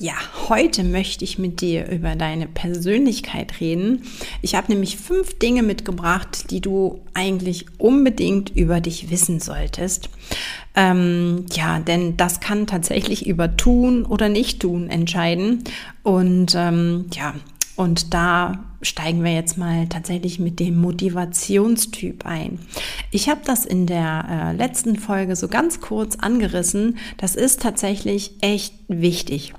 Ja, heute möchte ich mit dir über deine Persönlichkeit reden. Ich habe nämlich fünf Dinge mitgebracht, die du eigentlich unbedingt über dich wissen solltest. Ähm, ja, denn das kann tatsächlich über Tun oder Nicht-Tun entscheiden. Und ähm, ja, und da steigen wir jetzt mal tatsächlich mit dem Motivationstyp ein. Ich habe das in der äh, letzten Folge so ganz kurz angerissen. Das ist tatsächlich echt wichtig.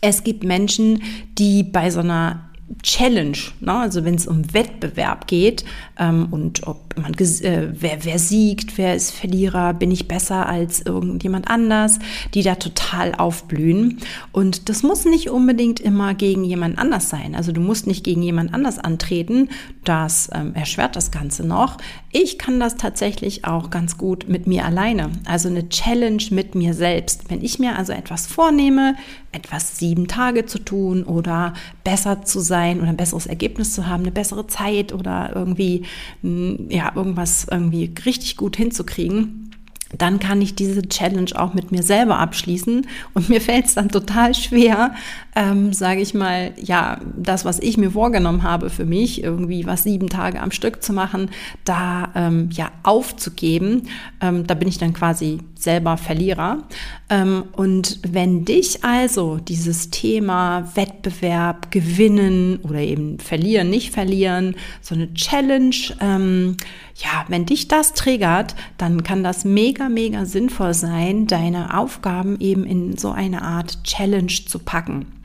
Es gibt Menschen, die bei so einer Challenge, ne? also wenn es um Wettbewerb geht ähm, und ob man äh, wer, wer siegt, wer ist Verlierer, bin ich besser als irgendjemand anders, die da total aufblühen. Und das muss nicht unbedingt immer gegen jemand anders sein. Also du musst nicht gegen jemand anders antreten. Das ähm, erschwert das Ganze noch. Ich kann das tatsächlich auch ganz gut mit mir alleine. Also eine Challenge mit mir selbst. Wenn ich mir also etwas vornehme, etwas sieben Tage zu tun oder besser zu sein oder ein besseres Ergebnis zu haben, eine bessere Zeit oder irgendwie, ja, irgendwas irgendwie richtig gut hinzukriegen, dann kann ich diese Challenge auch mit mir selber abschließen. Und mir fällt es dann total schwer, ähm, sage ich mal, ja, das, was ich mir vorgenommen habe für mich, irgendwie was sieben Tage am Stück zu machen, da ähm, ja aufzugeben. Ähm, da bin ich dann quasi selber Verlierer. Ähm, und wenn dich also dieses Thema Wettbewerb, Gewinnen oder eben Verlieren, nicht verlieren, so eine Challenge, ähm, ja, wenn dich das triggert, dann kann das mega, mega sinnvoll sein, deine Aufgaben eben in so eine Art Challenge zu packen.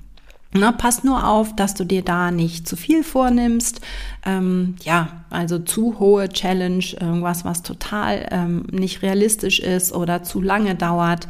Na, pass nur auf, dass du dir da nicht zu viel vornimmst. Ähm, ja, also zu hohe Challenge, irgendwas, was total ähm, nicht realistisch ist oder zu lange dauert,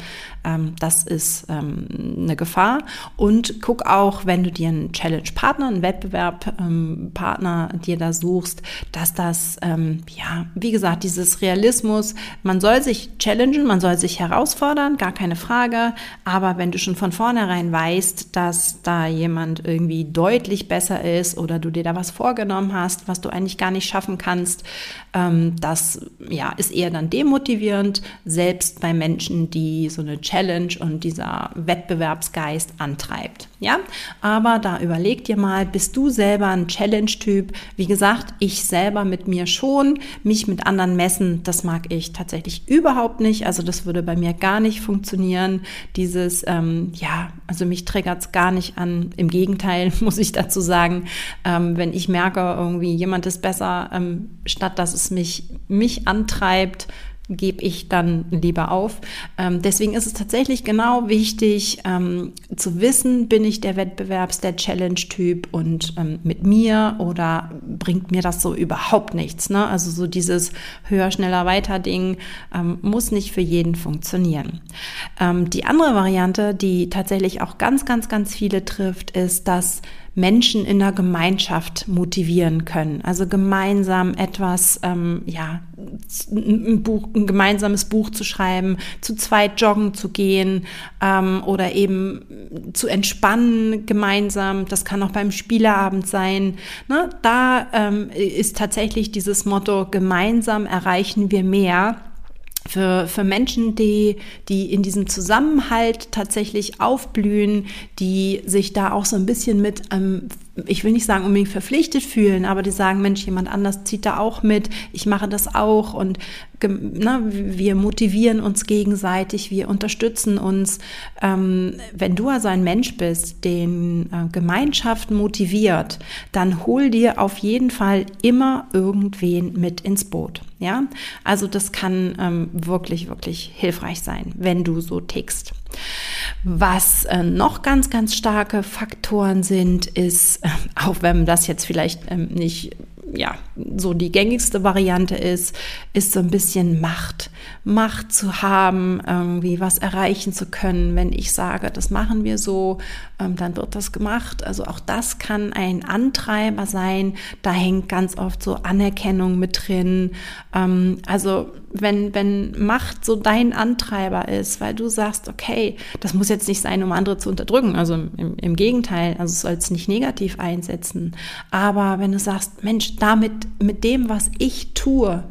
das ist ähm, eine Gefahr. Und guck auch, wenn du dir einen Challenge-Partner, einen Wettbewerb-Partner ähm, dir da suchst, dass das, ähm, ja, wie gesagt, dieses Realismus, man soll sich challengen, man soll sich herausfordern, gar keine Frage. Aber wenn du schon von vornherein weißt, dass da jemand irgendwie deutlich besser ist oder du dir da was vorgenommen hast, was du eigentlich gar nicht schaffen kannst, ähm, das ja, ist eher dann demotivierend, selbst bei Menschen, die so eine Challenge und dieser Wettbewerbsgeist antreibt. Ja, aber da überleg dir mal, bist du selber ein Challenge-Typ? Wie gesagt, ich selber mit mir schon, mich mit anderen messen, das mag ich tatsächlich überhaupt nicht. Also das würde bei mir gar nicht funktionieren. Dieses, ähm, ja, also mich triggert es gar nicht an. Im Gegenteil, muss ich dazu sagen, ähm, wenn ich merke, irgendwie jemand ist besser, ähm, statt dass es mich, mich antreibt, gebe ich dann lieber auf. Ähm, deswegen ist es tatsächlich genau wichtig ähm, zu wissen, bin ich der Wettbewerbs-, der Challenge-Typ und ähm, mit mir oder bringt mir das so überhaupt nichts. Ne? Also so dieses höher, schneller, weiter Ding ähm, muss nicht für jeden funktionieren. Ähm, die andere Variante, die tatsächlich auch ganz, ganz, ganz viele trifft, ist, dass Menschen in der Gemeinschaft motivieren können. Also gemeinsam etwas, ähm, ja, ein, Buch, ein gemeinsames Buch zu schreiben, zu zweit joggen zu gehen ähm, oder eben zu entspannen gemeinsam. Das kann auch beim Spieleabend sein. Ne? Da ähm, ist tatsächlich dieses Motto, gemeinsam erreichen wir mehr für, für Menschen, die, die in diesem Zusammenhalt tatsächlich aufblühen, die sich da auch so ein bisschen mit ähm, ich will nicht sagen unbedingt verpflichtet fühlen, aber die sagen, Mensch, jemand anders zieht da auch mit, ich mache das auch und na, wir motivieren uns gegenseitig, wir unterstützen uns. Ähm, wenn du also ein Mensch bist, den äh, Gemeinschaft motiviert, dann hol dir auf jeden Fall immer irgendwen mit ins Boot. Ja, also das kann ähm, wirklich, wirklich hilfreich sein, wenn du so tickst. Was äh, noch ganz, ganz starke Faktoren sind, ist, äh, auch wenn das jetzt vielleicht ähm, nicht ja, so die gängigste Variante ist, ist so ein bisschen Macht. Macht zu haben, irgendwie was erreichen zu können, wenn ich sage, das machen wir so, dann wird das gemacht. Also auch das kann ein Antreiber sein. Da hängt ganz oft so Anerkennung mit drin. Ähm, also wenn, wenn Macht so dein Antreiber ist, weil du sagst, okay, das muss jetzt nicht sein, um andere zu unterdrücken. Also im, im Gegenteil, also soll es nicht negativ einsetzen. Aber wenn du sagst, Mensch, damit, mit dem, was ich tue,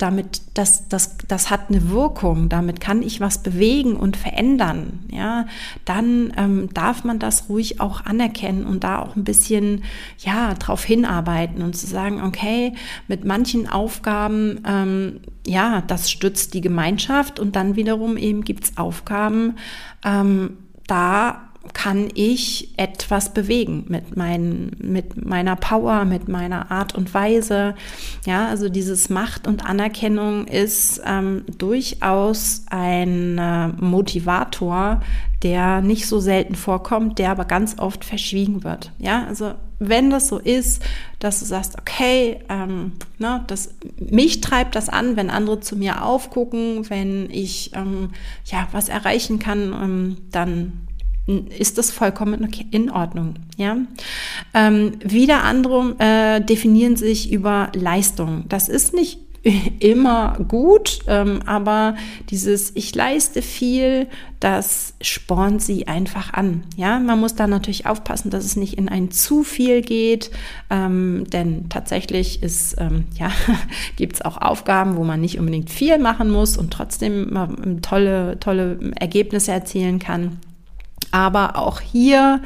damit, das, das, das hat eine Wirkung, damit kann ich was bewegen und verändern, ja, dann ähm, darf man das ruhig auch anerkennen und da auch ein bisschen, ja, drauf hinarbeiten und zu sagen, okay, mit manchen Aufgaben, ähm, ja, das stützt die Gemeinschaft und dann wiederum eben gibt's Aufgaben, ähm, da kann ich etwas bewegen mit, mein, mit meiner Power, mit meiner Art und Weise. Ja, also dieses Macht und Anerkennung ist ähm, durchaus ein äh, Motivator, der nicht so selten vorkommt, der aber ganz oft verschwiegen wird. Ja, also wenn das so ist, dass du sagst, okay, ähm, ne, das, mich treibt das an, wenn andere zu mir aufgucken, wenn ich ähm, ja was erreichen kann, ähm, dann ist das vollkommen in Ordnung. Ja? Ähm, wieder andere äh, definieren sich über Leistung. Das ist nicht immer gut, ähm, aber dieses Ich leiste viel, das spornt sie einfach an. Ja, man muss da natürlich aufpassen, dass es nicht in ein zu viel geht, ähm, denn tatsächlich ähm, ja gibt es auch Aufgaben, wo man nicht unbedingt viel machen muss und trotzdem ähm, tolle tolle Ergebnisse erzielen kann. Aber auch hier,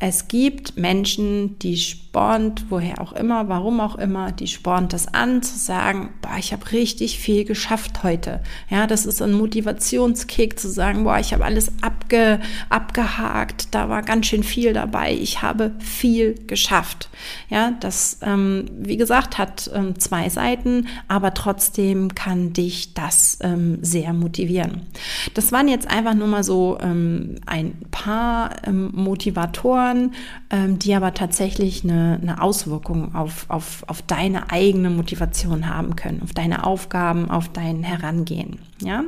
es gibt Menschen, die spornt, woher auch immer, warum auch immer, die spornt das an, zu sagen, boah, ich habe richtig viel geschafft heute. Ja, das ist ein Motivationskick, zu sagen, boah, ich habe alles abge, abgehakt, da war ganz schön viel dabei, ich habe viel geschafft. Ja, das, ähm, wie gesagt, hat ähm, zwei Seiten, aber trotzdem kann dich das ähm, sehr motivieren. Das waren jetzt einfach nur mal so ähm, ein paar ähm, Motivatoren, ähm, die aber tatsächlich eine, eine Auswirkung auf, auf, auf deine eigene Motivation haben können, auf deine Aufgaben, auf dein Herangehen. Ja,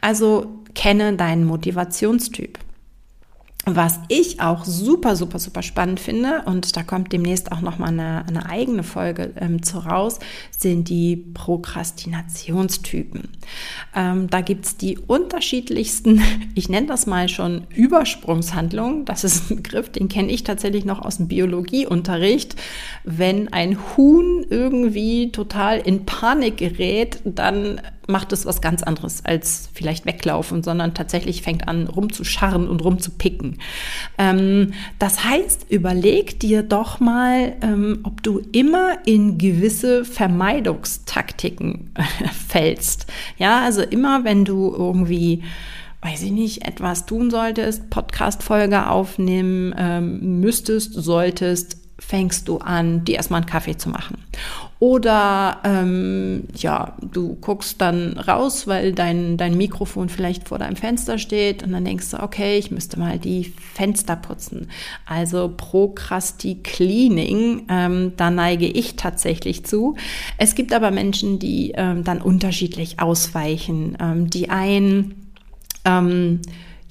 also kenne deinen Motivationstyp. Was ich auch super, super, super spannend finde, und da kommt demnächst auch nochmal eine, eine eigene Folge ähm, zu raus, sind die Prokrastinationstypen. Ähm, da gibt's die unterschiedlichsten, ich nenne das mal schon Übersprungshandlungen. Das ist ein Begriff, den kenne ich tatsächlich noch aus dem Biologieunterricht. Wenn ein Huhn irgendwie total in Panik gerät, dann macht es was ganz anderes als vielleicht weglaufen, sondern tatsächlich fängt an rumzuscharren und rumzupicken. Ähm, das heißt, überleg dir doch mal, ähm, ob du immer in gewisse Vermeidungstaktiken äh, fällst. Ja, also immer wenn du irgendwie weiß ich nicht, etwas tun solltest, Podcast-Folge aufnehmen ähm, müsstest, solltest, fängst du an, dir erstmal einen Kaffee zu machen. Oder ähm, ja, du guckst dann raus, weil dein, dein Mikrofon vielleicht vor deinem Fenster steht und dann denkst du, okay, ich müsste mal die Fenster putzen. Also Prokrasti-Cleaning, ähm, da neige ich tatsächlich zu. Es gibt aber Menschen, die ähm, dann unterschiedlich ausweichen. Ähm, die einen ähm,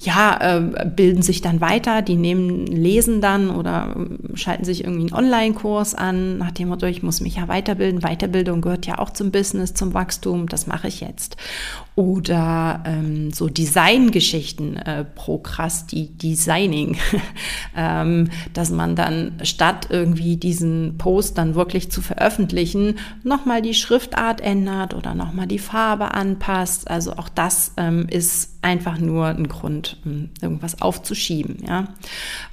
ja, äh, bilden sich dann weiter, die nehmen, lesen dann oder äh, schalten sich irgendwie einen Online-Kurs an, nach dem Motto, ich muss mich ja weiterbilden. Weiterbildung gehört ja auch zum Business, zum Wachstum, das mache ich jetzt. Oder ähm, so Designgeschichten, äh, Prokrasti-Designing, ähm, dass man dann statt irgendwie diesen Post dann wirklich zu veröffentlichen, nochmal die Schriftart ändert oder nochmal die Farbe anpasst. Also auch das ähm, ist einfach nur ein Grund, irgendwas aufzuschieben. Ja.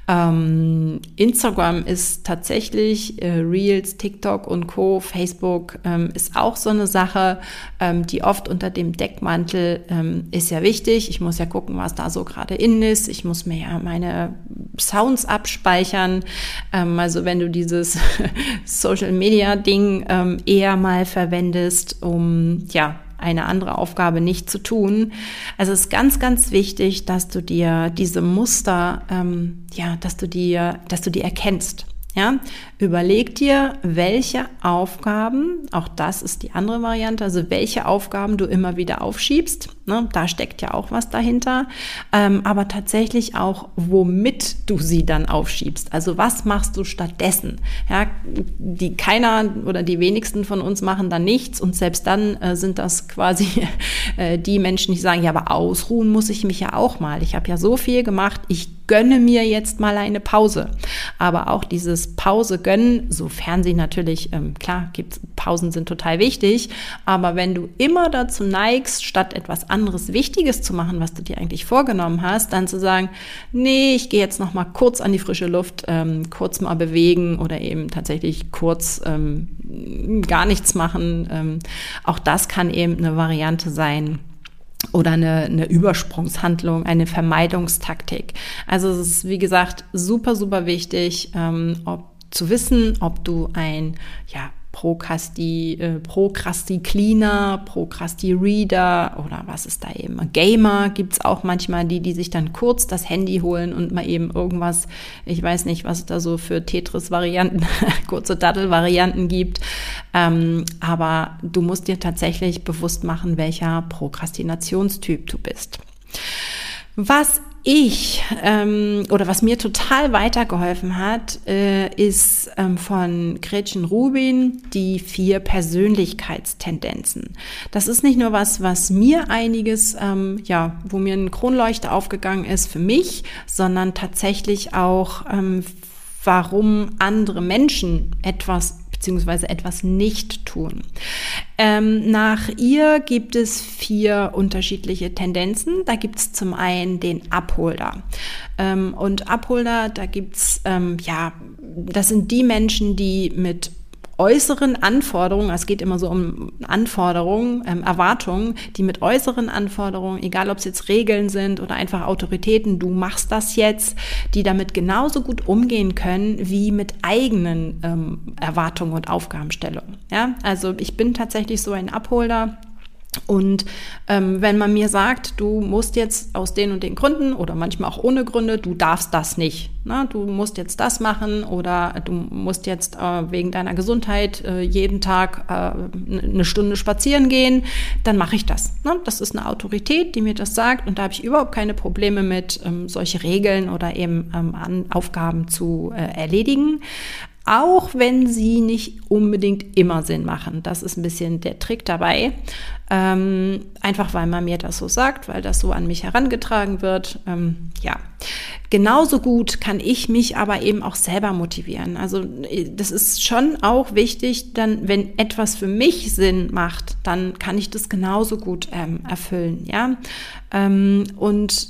Ähm, Instagram ist tatsächlich, äh, Reels, TikTok und Co., Facebook ähm, ist auch so eine Sache, ähm, die oft unter dem Deckmantel ähm, ist ja wichtig. Ich muss ja gucken, was da so gerade in ist. Ich muss mir ja meine Sounds abspeichern. Ähm, also wenn du dieses Social Media Ding ähm, eher mal verwendest, um ja eine andere Aufgabe nicht zu tun. Also es ist ganz, ganz wichtig, dass du dir diese Muster, ähm, ja, dass du dir, dass du die erkennst. Ja, überleg dir, welche Aufgaben, auch das ist die andere Variante, also welche Aufgaben du immer wieder aufschiebst. Ne, da steckt ja auch was dahinter. Ähm, aber tatsächlich auch, womit du sie dann aufschiebst. Also was machst du stattdessen? Ja, die keiner oder die wenigsten von uns machen dann nichts und selbst dann äh, sind das quasi äh, die Menschen, die sagen, ja, aber ausruhen muss ich mich ja auch mal. Ich habe ja so viel gemacht, ich gönne mir jetzt mal eine Pause. Aber auch dieses Pause gönnen, sofern sie natürlich, ähm, klar, gibt's, Pausen sind total wichtig, aber wenn du immer dazu neigst, statt etwas anderes Wichtiges zu machen, was du dir eigentlich vorgenommen hast, dann zu sagen, nee, ich gehe jetzt noch mal kurz an die frische Luft, ähm, kurz mal bewegen oder eben tatsächlich kurz ähm, gar nichts machen. Ähm, auch das kann eben eine Variante sein oder eine, eine Übersprungshandlung, eine Vermeidungstaktik. Also es ist, wie gesagt, super, super wichtig, ähm, ob zu wissen, ob du ein ja, Procrasti, äh, Procrasti-Cleaner, Procrasti-Reader oder was ist da eben? Gamer gibt es auch manchmal, die, die sich dann kurz das Handy holen und mal eben irgendwas, ich weiß nicht, was es da so für Tetris-Varianten, kurze Dattel-Varianten gibt. Ähm, aber du musst dir tatsächlich bewusst machen, welcher Prokrastinationstyp du bist. Was ich ähm, oder was mir total weitergeholfen hat, äh, ist ähm, von Gretchen Rubin die vier Persönlichkeitstendenzen. Das ist nicht nur was, was mir einiges, ähm, ja, wo mir ein Kronleuchter aufgegangen ist für mich, sondern tatsächlich auch, ähm, warum andere Menschen etwas beziehungsweise etwas nicht tun. Ähm, nach ihr gibt es vier unterschiedliche Tendenzen. Da gibt es zum einen den Abholder. Ähm, und Abholder, da gibt es, ähm, ja, das sind die Menschen, die mit äußeren Anforderungen, es geht immer so um Anforderungen, ähm, Erwartungen, die mit äußeren Anforderungen, egal ob es jetzt Regeln sind oder einfach Autoritäten, du machst das jetzt, die damit genauso gut umgehen können wie mit eigenen ähm, Erwartungen und Aufgabenstellungen. Ja, also ich bin tatsächlich so ein Abholder und ähm, wenn man mir sagt, du musst jetzt aus den und den Gründen oder manchmal auch ohne Gründe, du darfst das nicht. Ne? Du musst jetzt das machen oder du musst jetzt äh, wegen deiner Gesundheit äh, jeden Tag äh, eine Stunde spazieren gehen, dann mache ich das. Ne? Das ist eine Autorität, die mir das sagt und da habe ich überhaupt keine Probleme mit, ähm, solche Regeln oder eben ähm, Aufgaben zu äh, erledigen auch wenn sie nicht unbedingt immer Sinn machen. Das ist ein bisschen der Trick dabei. Ähm, einfach weil man mir das so sagt, weil das so an mich herangetragen wird. Ähm, ja, genauso gut kann ich mich aber eben auch selber motivieren. Also das ist schon auch wichtig, dann, wenn etwas für mich Sinn macht, dann kann ich das genauso gut ähm, erfüllen. Ja, ähm, und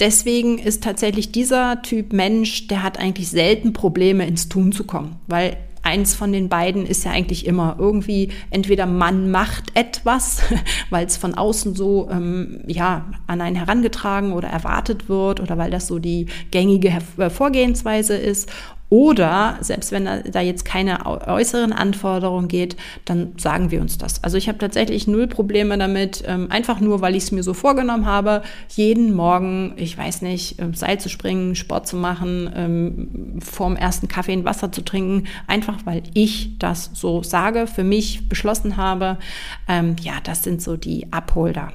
deswegen ist tatsächlich dieser Typ Mensch, der hat eigentlich selten Probleme ins Tun zu kommen, weil eins von den beiden ist ja eigentlich immer irgendwie entweder man macht etwas, weil es von außen so ähm, ja an einen herangetragen oder erwartet wird oder weil das so die gängige Vorgehensweise ist oder selbst wenn da jetzt keine äußeren Anforderungen geht, dann sagen wir uns das. Also ich habe tatsächlich null Probleme damit, ähm, einfach nur, weil ich es mir so vorgenommen habe, jeden Morgen, ich weiß nicht, ähm, Seil zu springen, Sport zu machen, ähm, vorm ersten Kaffee ein Wasser zu trinken, einfach weil ich das so sage, für mich beschlossen habe. Ja, das sind so die Abholder.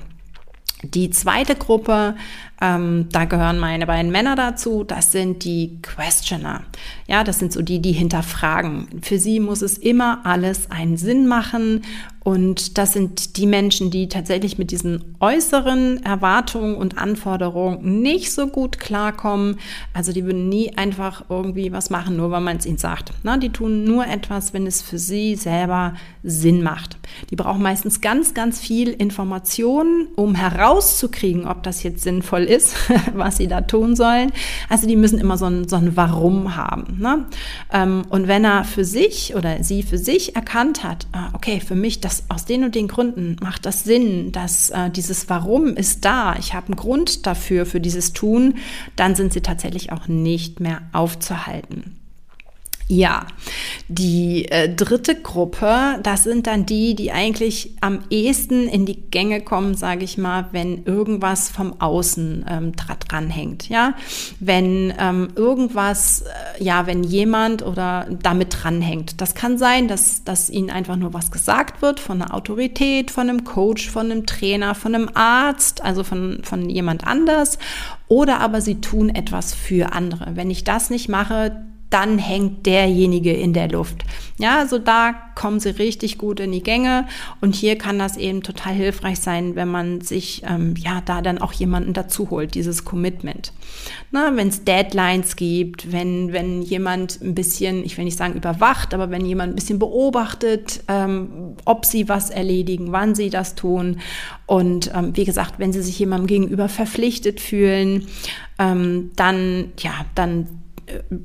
Die zweite Gruppe, ähm, da gehören meine beiden Männer dazu, das sind die Questioner. Ja, das sind so die, die hinterfragen. Für sie muss es immer alles einen Sinn machen und das sind die Menschen, die tatsächlich mit diesen äußeren Erwartungen und Anforderungen nicht so gut klarkommen. Also die würden nie einfach irgendwie was machen, nur weil man es ihnen sagt. Na, die tun nur etwas, wenn es für sie selber Sinn macht. Die brauchen meistens ganz, ganz viel Informationen, um herauszukriegen, ob das jetzt sinnvoll ist, was sie da tun sollen. Also die müssen immer so ein, so ein Warum haben. Ne? Ähm, und wenn er für sich oder sie für sich erkannt hat, ah, okay, für mich das das aus den und den Gründen macht das Sinn, dass äh, dieses Warum ist da, ich habe einen Grund dafür, für dieses Tun, dann sind sie tatsächlich auch nicht mehr aufzuhalten. Ja, die äh, dritte Gruppe, das sind dann die, die eigentlich am ehesten in die Gänge kommen, sage ich mal, wenn irgendwas vom Außen ähm, dranhängt. Ja, wenn ähm, irgendwas, äh, ja, wenn jemand oder damit dranhängt. Das kann sein, dass, dass ihnen einfach nur was gesagt wird von einer Autorität, von einem Coach, von einem Trainer, von einem Arzt, also von, von jemand anders. Oder aber sie tun etwas für andere. Wenn ich das nicht mache, dann hängt derjenige in der Luft. Ja, also da kommen sie richtig gut in die Gänge und hier kann das eben total hilfreich sein, wenn man sich ähm, ja da dann auch jemanden dazu holt, dieses Commitment. wenn es Deadlines gibt, wenn, wenn jemand ein bisschen, ich will nicht sagen überwacht, aber wenn jemand ein bisschen beobachtet, ähm, ob sie was erledigen, wann sie das tun und ähm, wie gesagt, wenn sie sich jemandem gegenüber verpflichtet fühlen, ähm, dann ja, dann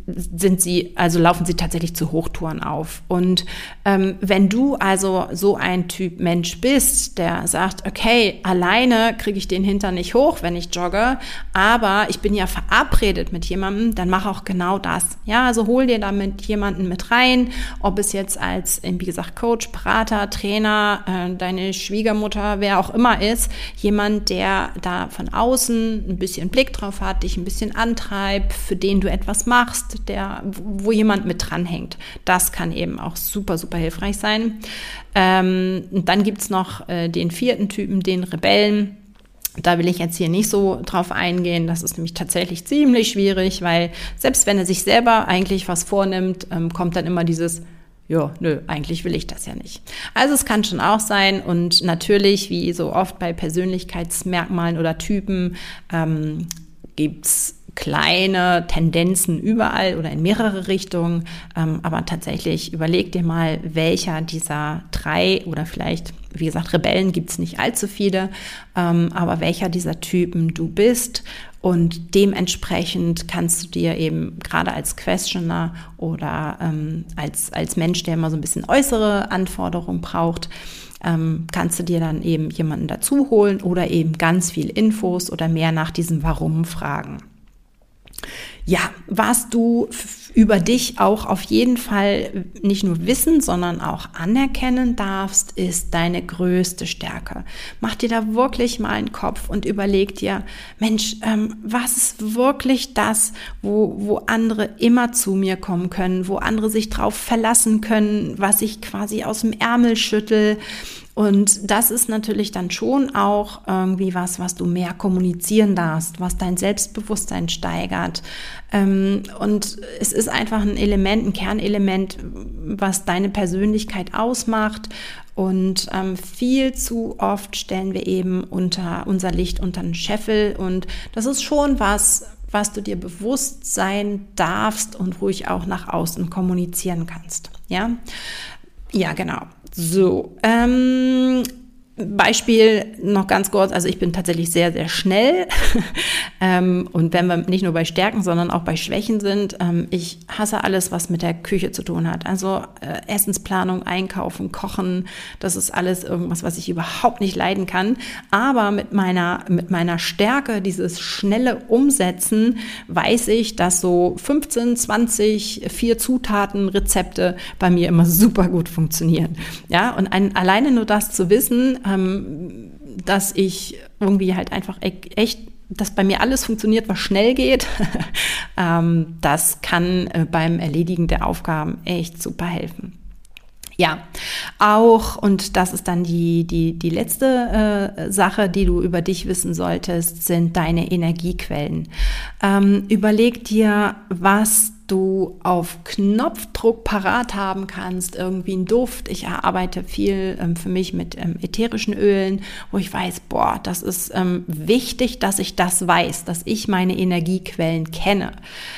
sind sie, also laufen sie tatsächlich zu Hochtouren auf. Und ähm, wenn du also so ein Typ Mensch bist, der sagt, okay, alleine kriege ich den Hintern nicht hoch, wenn ich jogge, aber ich bin ja verabredet mit jemandem, dann mach auch genau das. Ja, also hol dir damit jemanden mit rein, ob es jetzt als, wie gesagt, Coach, Berater, Trainer, äh, deine Schwiegermutter, wer auch immer ist, jemand, der da von außen ein bisschen Blick drauf hat, dich ein bisschen antreibt, für den du etwas machst, der, wo jemand mit dranhängt. Das kann eben auch super, super hilfreich sein. Ähm, dann gibt's noch äh, den vierten Typen, den Rebellen. Da will ich jetzt hier nicht so drauf eingehen. Das ist nämlich tatsächlich ziemlich schwierig, weil selbst wenn er sich selber eigentlich was vornimmt, ähm, kommt dann immer dieses, ja, nö, eigentlich will ich das ja nicht. Also es kann schon auch sein und natürlich, wie so oft bei Persönlichkeitsmerkmalen oder Typen, ähm, gibt's kleine Tendenzen überall oder in mehrere Richtungen. Ähm, aber tatsächlich überleg dir mal, welcher dieser drei oder vielleicht, wie gesagt, Rebellen gibt es nicht allzu viele, ähm, aber welcher dieser Typen du bist. Und dementsprechend kannst du dir eben gerade als Questioner oder ähm, als, als Mensch, der immer so ein bisschen äußere Anforderungen braucht, kannst du dir dann eben jemanden dazu holen oder eben ganz viel Infos oder mehr nach diesem Warum fragen. Ja, was du über dich auch auf jeden Fall nicht nur wissen, sondern auch anerkennen darfst, ist deine größte Stärke. Mach dir da wirklich mal einen Kopf und überleg dir, Mensch, ähm, was ist wirklich das, wo, wo andere immer zu mir kommen können, wo andere sich drauf verlassen können, was ich quasi aus dem Ärmel schüttel, und das ist natürlich dann schon auch irgendwie was, was du mehr kommunizieren darfst, was dein Selbstbewusstsein steigert. Ähm, und es ist einfach ein Element, ein Kernelement, was deine Persönlichkeit ausmacht. Und ähm, viel zu oft stellen wir eben unter unser Licht unter den Scheffel. Und das ist schon was, was du dir bewusst sein darfst und ruhig auch nach außen kommunizieren kannst. Ja, ja, genau. So, ähm, Beispiel noch ganz kurz, also ich bin tatsächlich sehr, sehr schnell. ähm, und wenn wir nicht nur bei Stärken, sondern auch bei Schwächen sind, ähm, ich hasse alles, was mit der Küche zu tun hat. Also äh, Essensplanung, Einkaufen, Kochen, das ist alles irgendwas, was ich überhaupt nicht leiden kann. Aber mit meiner, mit meiner Stärke, dieses schnelle Umsetzen, weiß ich, dass so 15, 20, vier Zutaten, Rezepte bei mir immer super gut funktionieren. Ja, und ein, alleine nur das zu wissen, ähm, dass ich irgendwie halt einfach e-, echt dass bei mir alles funktioniert, was schnell geht, ähm, das kann äh, beim Erledigen der Aufgaben echt super helfen. Ja, auch, und das ist dann die, die, die letzte äh, Sache, die du über dich wissen solltest, sind deine Energiequellen. Ähm, überleg dir, was du auf Knopfdruck parat haben kannst, irgendwie ein Duft. Ich arbeite viel ähm, für mich mit ähm, ätherischen Ölen, wo ich weiß, boah, das ist ähm, wichtig, dass ich das weiß, dass ich meine Energiequellen kenne.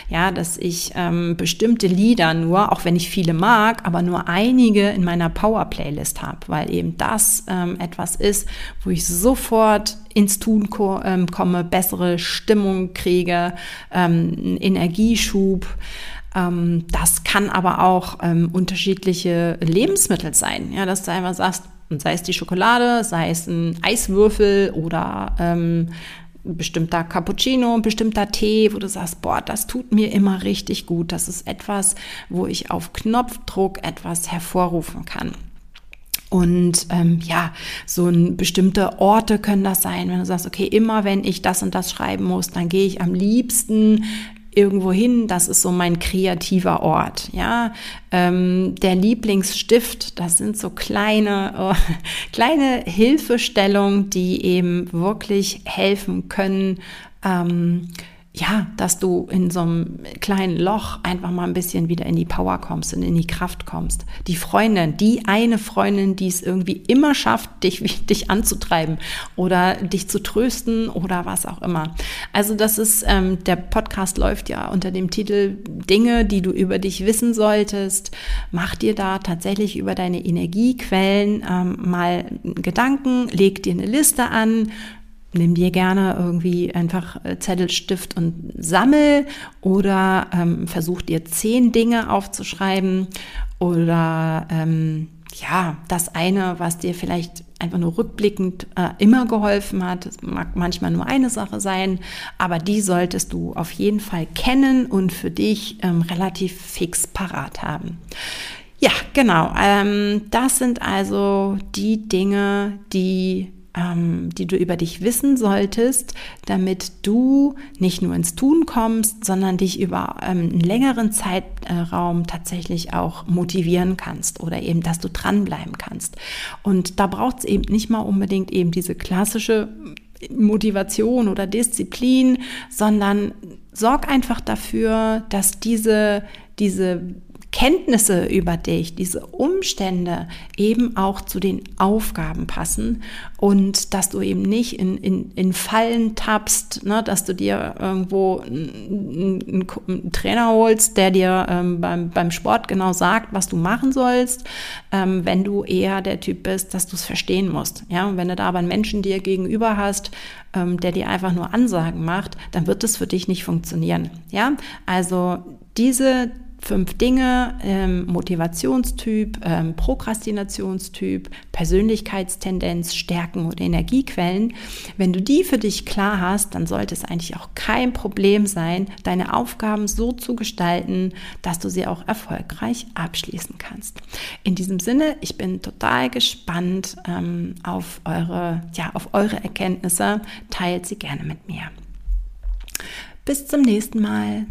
Ja, dass ich ähm, bestimmte Lieder nur, auch wenn ich viele mag, aber nur einige in meiner Power-Playlist habe, weil eben das ähm, etwas ist, wo ich sofort ins Tun ähm, komme, bessere Stimmung kriege, ähm, Energieschub. Ähm, das kann aber auch unterschiedliche Lebensmittel sein. Ja, dass du einfach sagst, sei es die Schokolade, sei es ein Eiswürfel oder ähm, bestimmter Cappuccino, ein bestimmter Tee, wo du sagst, boah, das tut mir immer richtig gut. Das ist etwas, wo ich auf Knopfdruck etwas hervorrufen kann. Und ähm, ja, so ein bestimmte Orte können das sein, wenn du sagst, okay, immer wenn ich das und das schreiben muss, dann gehe ich am liebsten irgendwo hin, das ist so mein kreativer Ort, ja. Ähm, der Lieblingsstift, das sind so kleine, oh, kleine Hilfestellungen, die eben wirklich helfen können, ähm, ja, dass du in so einem kleinen Loch einfach mal ein bisschen wieder in die Power kommst und in die Kraft kommst. Die Freundin, die eine Freundin, die es irgendwie immer schafft, dich, dich anzutreiben oder dich zu trösten oder was auch immer. Also das ist, ähm, der Podcast läuft ja unter dem Titel Dinge, die du über dich wissen solltest. Mach dir da tatsächlich über deine Energiequellen ähm, mal Gedanken, leg dir eine Liste an, nimm dir gerne irgendwie einfach äh, Zettel, Stift und sammel oder ähm, versuch dir zehn Dinge aufzuschreiben oder ähm, ja, das eine, was dir vielleicht einfach nur rückblickend äh, immer geholfen hat. Es mag manchmal nur eine Sache sein, aber die solltest du auf jeden Fall kennen und für dich ähm, relativ fix parat haben. Ja, genau. Ähm, das sind also die Dinge, die ähm, die du über dich wissen solltest, damit du nicht nur ins Tun kommst, sondern dich über ähm, einen längeren Zeitraum tatsächlich auch motivieren kannst oder eben, dass du dranbleiben kannst. Und da braucht es eben nicht mal unbedingt eben diese klassische Motivation oder Disziplin, sondern sorg einfach dafür, dass diese, diese Kenntnisse über dich, diese Umstände eben auch zu den Aufgaben passen und dass du eben nicht in, in, in Fallen tappst, ne, dass du dir irgendwo einen, einen, Trainer holst, der dir ähm, beim, beim Sport genau sagt, was du machen sollst, ähm, wenn du eher der Typ bist, dass du es verstehen musst. Ja, und wenn du da aber einen Menschen dir gegenüber hast, ähm, der dir einfach nur Ansagen macht, dann wird es für dich nicht funktionieren. Ja, also diese fünf Dinge, ähm, Motivationstyp, ähm, Prokrastinationstyp, Persönlichkeitstendenz, Stärken und Energiequellen. Wenn du die für dich klar hast, dann sollte es eigentlich auch kein Problem sein, deine Aufgaben so zu gestalten, dass du sie auch erfolgreich abschließen kannst. In diesem Sinne, ich bin total gespannt ähm, auf eure, ja, auf eure Erkenntnisse. Teilt sie gerne mit mir. Bis zum nächsten Mal.